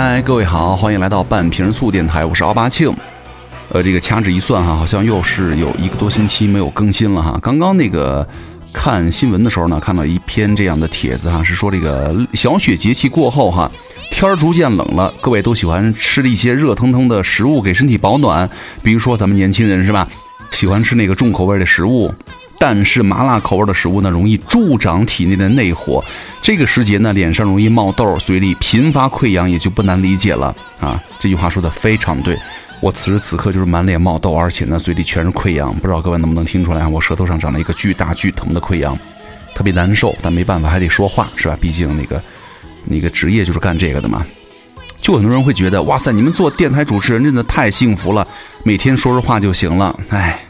嗨，各位好，欢迎来到半瓶醋电台，我是奥巴庆。呃，这个掐指一算哈，好像又是有一个多星期没有更新了哈。刚刚那个看新闻的时候呢，看到一篇这样的帖子哈，是说这个小雪节气过后哈，天儿逐渐冷了，各位都喜欢吃一些热腾腾的食物给身体保暖，比如说咱们年轻人是吧，喜欢吃那个重口味的食物。但是麻辣口味的食物呢，容易助长体内的内火。这个时节呢，脸上容易冒痘，嘴里频发溃疡，也就不难理解了啊。这句话说的非常对，我此时此刻就是满脸冒痘，而且呢，嘴里全是溃疡。不知道各位能不能听出来，我舌头上长了一个巨大巨疼的溃疡，特别难受。但没办法，还得说话是吧？毕竟那个那个职业就是干这个的嘛。就很多人会觉得，哇塞，你们做电台主持人真的太幸福了，每天说说话就行了。哎。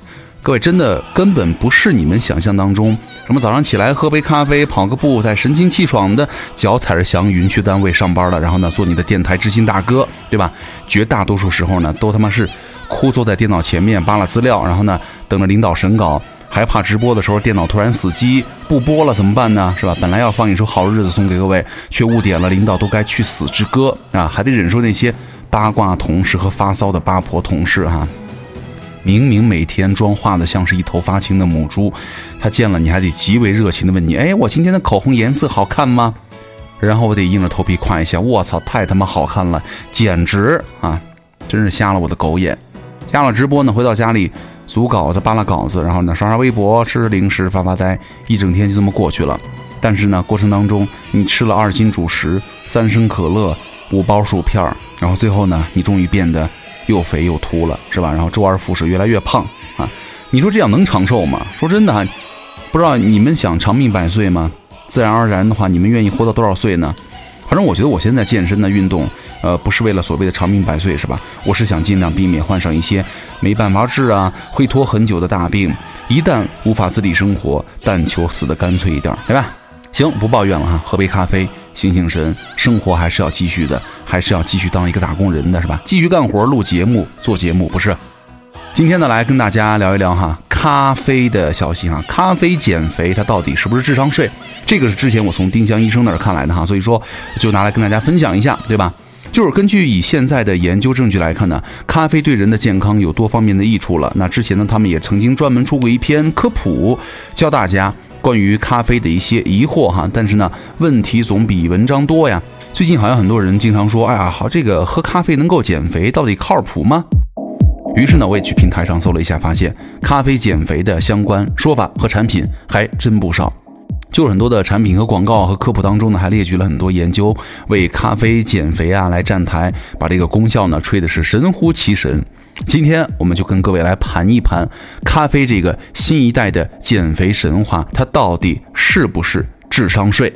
各位真的根本不是你们想象当中，什么早上起来喝杯咖啡、跑个步，再神清气爽的脚踩着祥云去单位上班了，然后呢做你的电台知心大哥，对吧？绝大多数时候呢，都他妈是枯坐在电脑前面扒拉资料，然后呢等着领导审稿，还怕直播的时候电脑突然死机不播了怎么办呢？是吧？本来要放一首好日子送给各位，却误点了领导都该去死之歌啊，还得忍受那些八卦同事和发骚的八婆同事哈。明明每天妆化的像是一头发青的母猪，他见了你还得极为热情的问你：“哎，我今天的口红颜色好看吗？”然后我得硬着头皮夸一下：“我操，太他妈好看了，简直啊，真是瞎了我的狗眼！”下了直播呢，回到家里组稿子、扒拉稿子，然后呢刷刷微博、吃吃零食、发发呆，一整天就这么过去了。但是呢，过程当中你吃了二斤主食、三升可乐、五包薯片，然后最后呢，你终于变得。又肥又秃了，是吧？然后周而复始，越来越胖啊！你说这样能长寿吗？说真的，不知道你们想长命百岁吗？自然而然的话，你们愿意活到多少岁呢？反正我觉得我现在健身的运动，呃，不是为了所谓的长命百岁，是吧？我是想尽量避免患上一些没办法治啊、会拖很久的大病。一旦无法自理生活，但求死的干脆一点，对吧？行，不抱怨了哈，喝杯咖啡，醒醒神，生活还是要继续的，还是要继续当一个打工人的是吧？继续干活，录节目，做节目，不是？今天呢，来跟大家聊一聊哈，咖啡的消息哈，咖啡减肥它到底是不是智商税？这个是之前我从丁香医生那儿看来的哈，所以说就拿来跟大家分享一下，对吧？就是根据以现在的研究证据来看呢，咖啡对人的健康有多方面的益处了。那之前呢，他们也曾经专门出过一篇科普，教大家。关于咖啡的一些疑惑哈，但是呢，问题总比文章多呀。最近好像很多人经常说，哎呀，好，这个喝咖啡能够减肥，到底靠谱吗？于是呢，我也去平台上搜了一下，发现咖啡减肥的相关说法和产品还真不少。就很多的产品和广告和科普当中呢，还列举了很多研究为咖啡减肥啊来站台，把这个功效呢吹的是神乎其神。今天我们就跟各位来盘一盘咖啡这个新一代的减肥神话，它到底是不是智商税？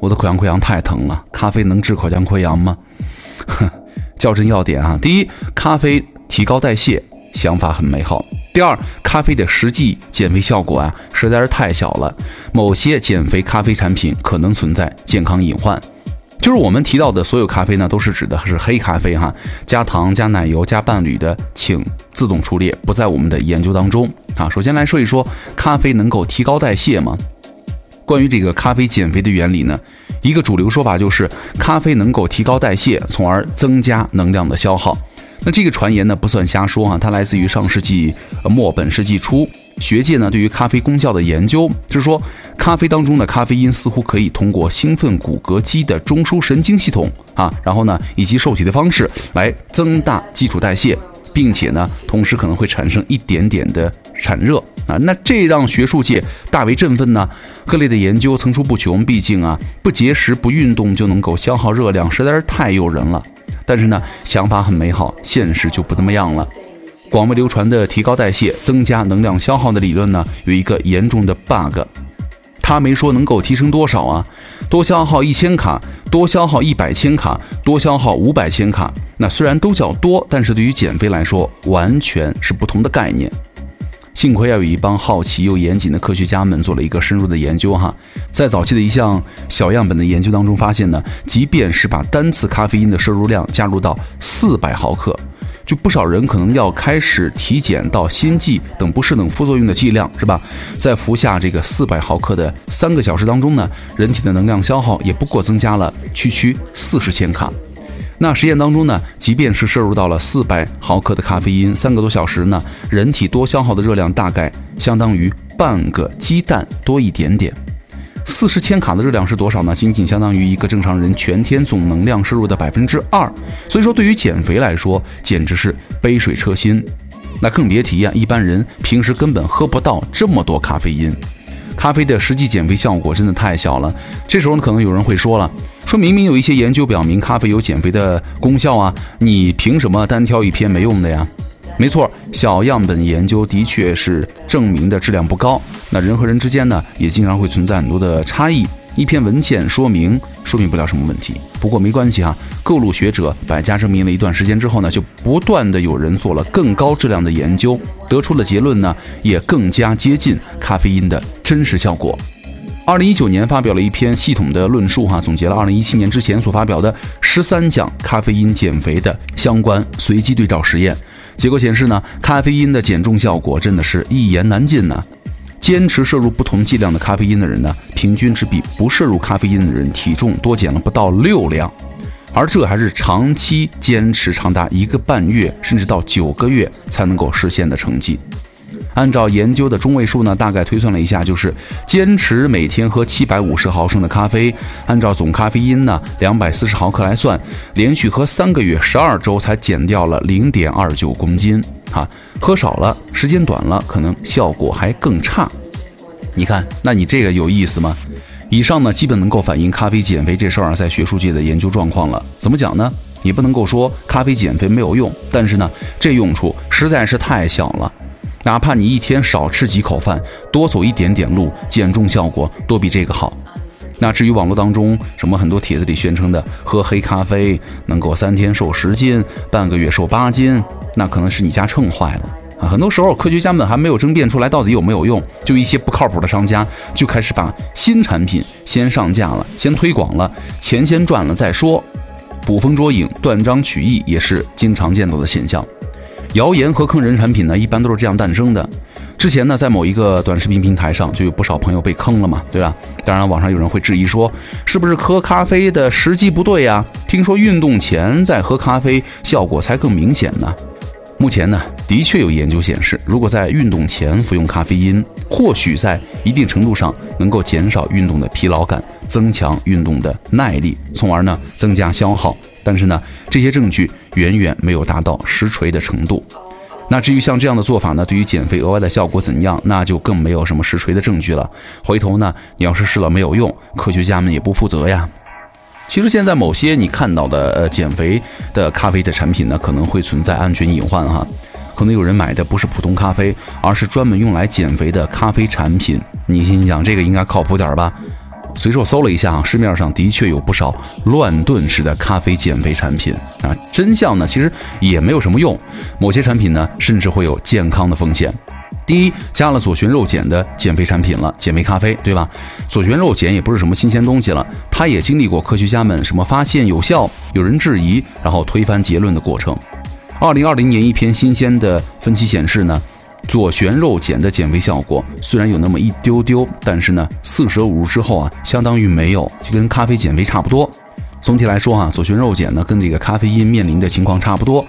我的口腔溃疡太疼了，咖啡能治口腔溃疡吗？哼，较真要点啊，第一，咖啡提高代谢，想法很美好。第二，咖啡的实际减肥效果啊实在是太小了，某些减肥咖啡产品可能存在健康隐患。就是我们提到的所有咖啡呢，都是指的是黑咖啡哈，加糖、加奶油、加伴侣的，请自动出列，不在我们的研究当中啊。首先来说一说，咖啡能够提高代谢吗？关于这个咖啡减肥的原理呢，一个主流说法就是咖啡能够提高代谢，从而增加能量的消耗。那这个传言呢不算瞎说哈，它来自于上世纪末本世纪初学界呢对于咖啡功效的研究，就是说咖啡当中的咖啡因似乎可以通过兴奋骨骼肌的中枢神经系统啊，然后呢以及受体的方式来增大基础代谢，并且呢同时可能会产生一点点的产热啊，那这让学术界大为振奋呢。各类的研究层出不穷，毕竟啊不节食不运动就能够消耗热量，实在是太诱人了。但是呢，想法很美好，现实就不那么样了。广为流传的提高代谢、增加能量消耗的理论呢，有一个严重的 bug，他没说能够提升多少啊，多消耗一千卡，多消耗一百千卡，多消耗五百千卡。那虽然都叫多，但是对于减肥来说，完全是不同的概念。幸亏要有一帮好奇又严谨的科学家们做了一个深入的研究哈，在早期的一项小样本的研究当中发现呢，即便是把单次咖啡因的摄入量加入到四百毫克，就不少人可能要开始体检到心悸等不适等副作用的剂量是吧？在服下这个四百毫克的三个小时当中呢，人体的能量消耗也不过增加了区区四十千卡。那实验当中呢，即便是摄入到了四百毫克的咖啡因，三个多小时呢，人体多消耗的热量大概相当于半个鸡蛋多一点点。四十千卡的热量是多少呢？仅仅相当于一个正常人全天总能量摄入的百分之二。所以说，对于减肥来说，简直是杯水车薪。那更别提啊，一般人平时根本喝不到这么多咖啡因。咖啡的实际减肥效果真的太小了。这时候呢，可能有人会说了。说明明有一些研究表明咖啡有减肥的功效啊，你凭什么单挑一篇没用的呀？没错，小样本研究的确是证明的质量不高。那人和人之间呢，也经常会存在很多的差异。一篇文献说明说明不了什么问题。不过没关系啊，各路学者百家争鸣了一段时间之后呢，就不断的有人做了更高质量的研究，得出的结论呢，也更加接近咖啡因的真实效果。二零一九年发表了一篇系统的论述，哈，总结了二零一七年之前所发表的十三项咖啡因减肥的相关随机对照实验，结果显示呢，咖啡因的减重效果真的是一言难尽呢。坚持摄入不同剂量的咖啡因的人呢，平均只比不摄入咖啡因的人体重多减了不到六两，而这还是长期坚持长达一个半月甚至到九个月才能够实现的成绩。按照研究的中位数呢，大概推算了一下，就是坚持每天喝七百五十毫升的咖啡，按照总咖啡因呢两百四十毫克来算，连续喝三个月，十二周才减掉了零点二九公斤。哈，喝少了，时间短了，可能效果还更差。你看，那你这个有意思吗？以上呢，基本能够反映咖啡减肥这事儿啊，在学术界的研究状况了。怎么讲呢？你不能够说咖啡减肥没有用，但是呢，这用处实在是太小了。哪怕你一天少吃几口饭，多走一点点路，减重效果都比这个好。那至于网络当中什么很多帖子里宣称的喝黑咖啡能够三天瘦十斤，半个月瘦八斤，那可能是你家秤坏了啊。很多时候科学家们还没有争辩出来到底有没有用，就一些不靠谱的商家就开始把新产品先上架了，先推广了，钱先赚了再说，捕风捉影、断章取义也是经常见到的现象。谣言和坑人产品呢，一般都是这样诞生的。之前呢，在某一个短视频平台上，就有不少朋友被坑了嘛，对吧？当然，网上有人会质疑说，是不是喝咖啡的时机不对呀？听说运动前再喝咖啡效果才更明显呢。目前呢，的确有研究显示，如果在运动前服用咖啡因，或许在一定程度上能够减少运动的疲劳感，增强运动的耐力，从而呢增加消耗。但是呢，这些证据远远没有达到实锤的程度。那至于像这样的做法呢，对于减肥额外的效果怎样，那就更没有什么实锤的证据了。回头呢，你要是试了没有用，科学家们也不负责呀。其实现在某些你看到的呃减肥的咖啡的产品呢，可能会存在安全隐患哈。可能有人买的不是普通咖啡，而是专门用来减肥的咖啡产品。你心想这个应该靠谱点儿吧？随手搜了一下啊，市面上的确有不少乱炖式的咖啡减肥产品啊。真相呢，其实也没有什么用。某些产品呢，甚至会有健康的风险。第一，加了左旋肉碱的减肥产品了，减肥咖啡，对吧？左旋肉碱也不是什么新鲜东西了，它也经历过科学家们什么发现有效，有人质疑，然后推翻结论的过程。二零二零年一篇新鲜的分析显示呢。左旋肉碱的减肥效果虽然有那么一丢丢，但是呢，四舍五入之后啊，相当于没有，就跟咖啡减肥差不多。总体来说啊，左旋肉碱呢，跟这个咖啡因面临的情况差不多。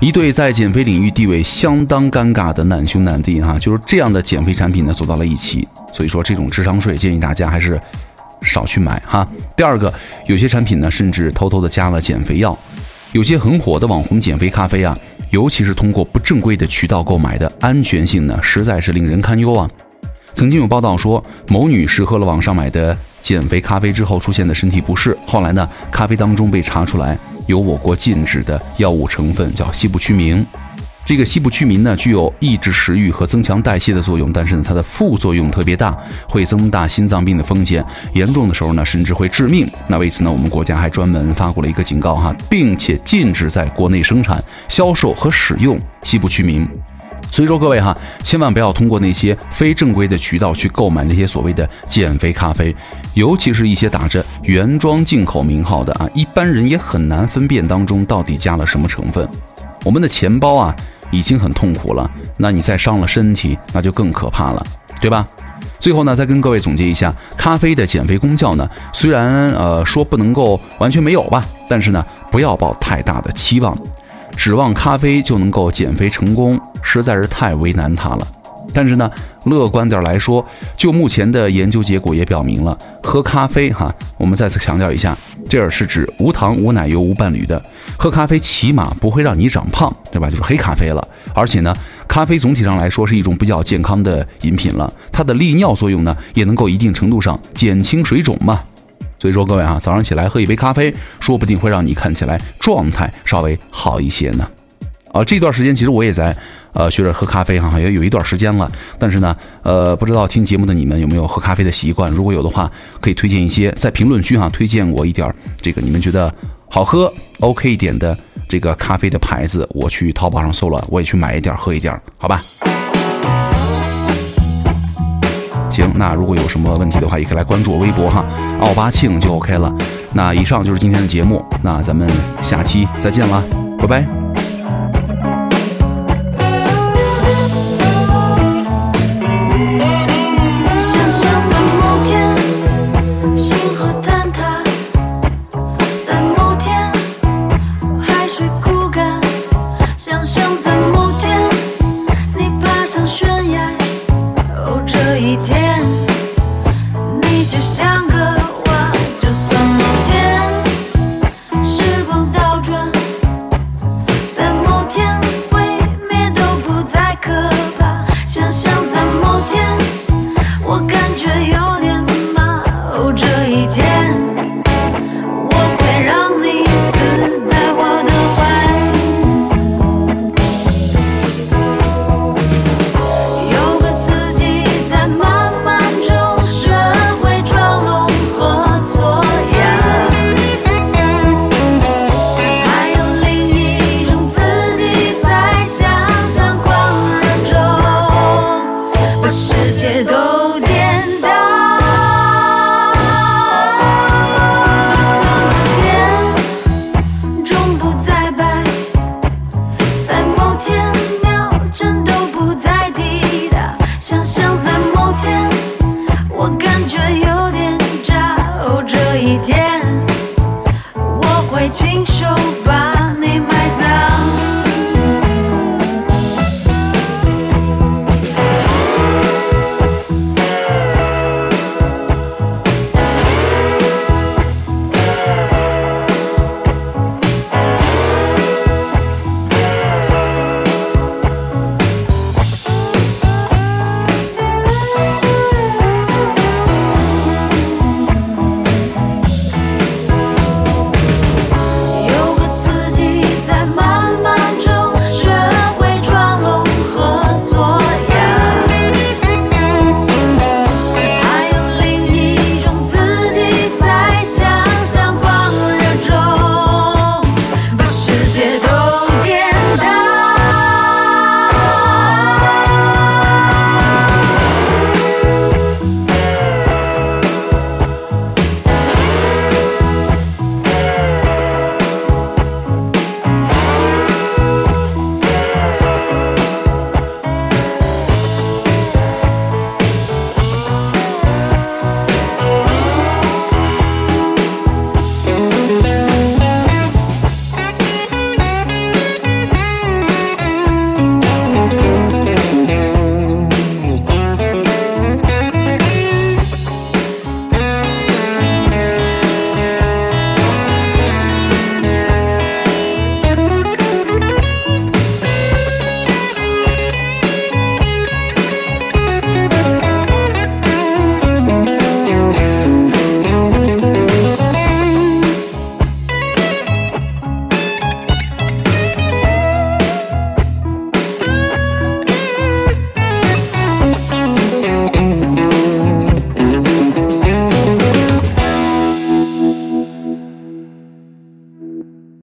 一对在减肥领域地位相当尴尬的难兄难弟哈，就是这样的减肥产品呢，走到了一起。所以说，这种智商税建议大家还是少去买哈。第二个，有些产品呢，甚至偷偷的加了减肥药。有些很火的网红减肥咖啡啊。尤其是通过不正规的渠道购买的，安全性呢，实在是令人堪忧啊！曾经有报道说，某女士喝了网上买的减肥咖啡之后出现的身体不适，后来呢，咖啡当中被查出来有我国禁止的药物成分，叫西部曲明。这个西部曲明呢，具有抑制食欲和增强代谢的作用，但是呢，它的副作用特别大，会增大心脏病的风险，严重的时候呢，甚至会致命。那为此呢，我们国家还专门发过了一个警告哈，并且禁止在国内生产、销售和使用西部曲明。所以说各位哈，千万不要通过那些非正规的渠道去购买那些所谓的减肥咖啡，尤其是一些打着原装进口名号的啊，一般人也很难分辨当中到底加了什么成分。我们的钱包啊已经很痛苦了，那你再伤了身体，那就更可怕了，对吧？最后呢，再跟各位总结一下，咖啡的减肥功效呢，虽然呃说不能够完全没有吧，但是呢，不要抱太大的期望，指望咖啡就能够减肥成功，实在是太为难它了。但是呢，乐观点来说，就目前的研究结果也表明了，喝咖啡哈，我们再次强调一下，这儿是指无糖、无奶油、无伴侣的。喝咖啡起码不会让你长胖，对吧？就是黑咖啡了。而且呢，咖啡总体上来说是一种比较健康的饮品了，它的利尿作用呢，也能够一定程度上减轻水肿嘛。所以说各位啊，早上起来喝一杯咖啡，说不定会让你看起来状态稍微好一些呢。啊，这段时间其实我也在，呃，学着喝咖啡哈，也有一段时间了。但是呢，呃，不知道听节目的你们有没有喝咖啡的习惯？如果有的话，可以推荐一些，在评论区哈推荐我一点这个你们觉得好喝、OK 一点的这个咖啡的牌子，我去淘宝上搜了，我也去买一点喝一点，好吧？行，那如果有什么问题的话，也可以来关注我微博哈，奥巴庆就 OK 了。那以上就是今天的节目，那咱们下期再见啦，拜拜。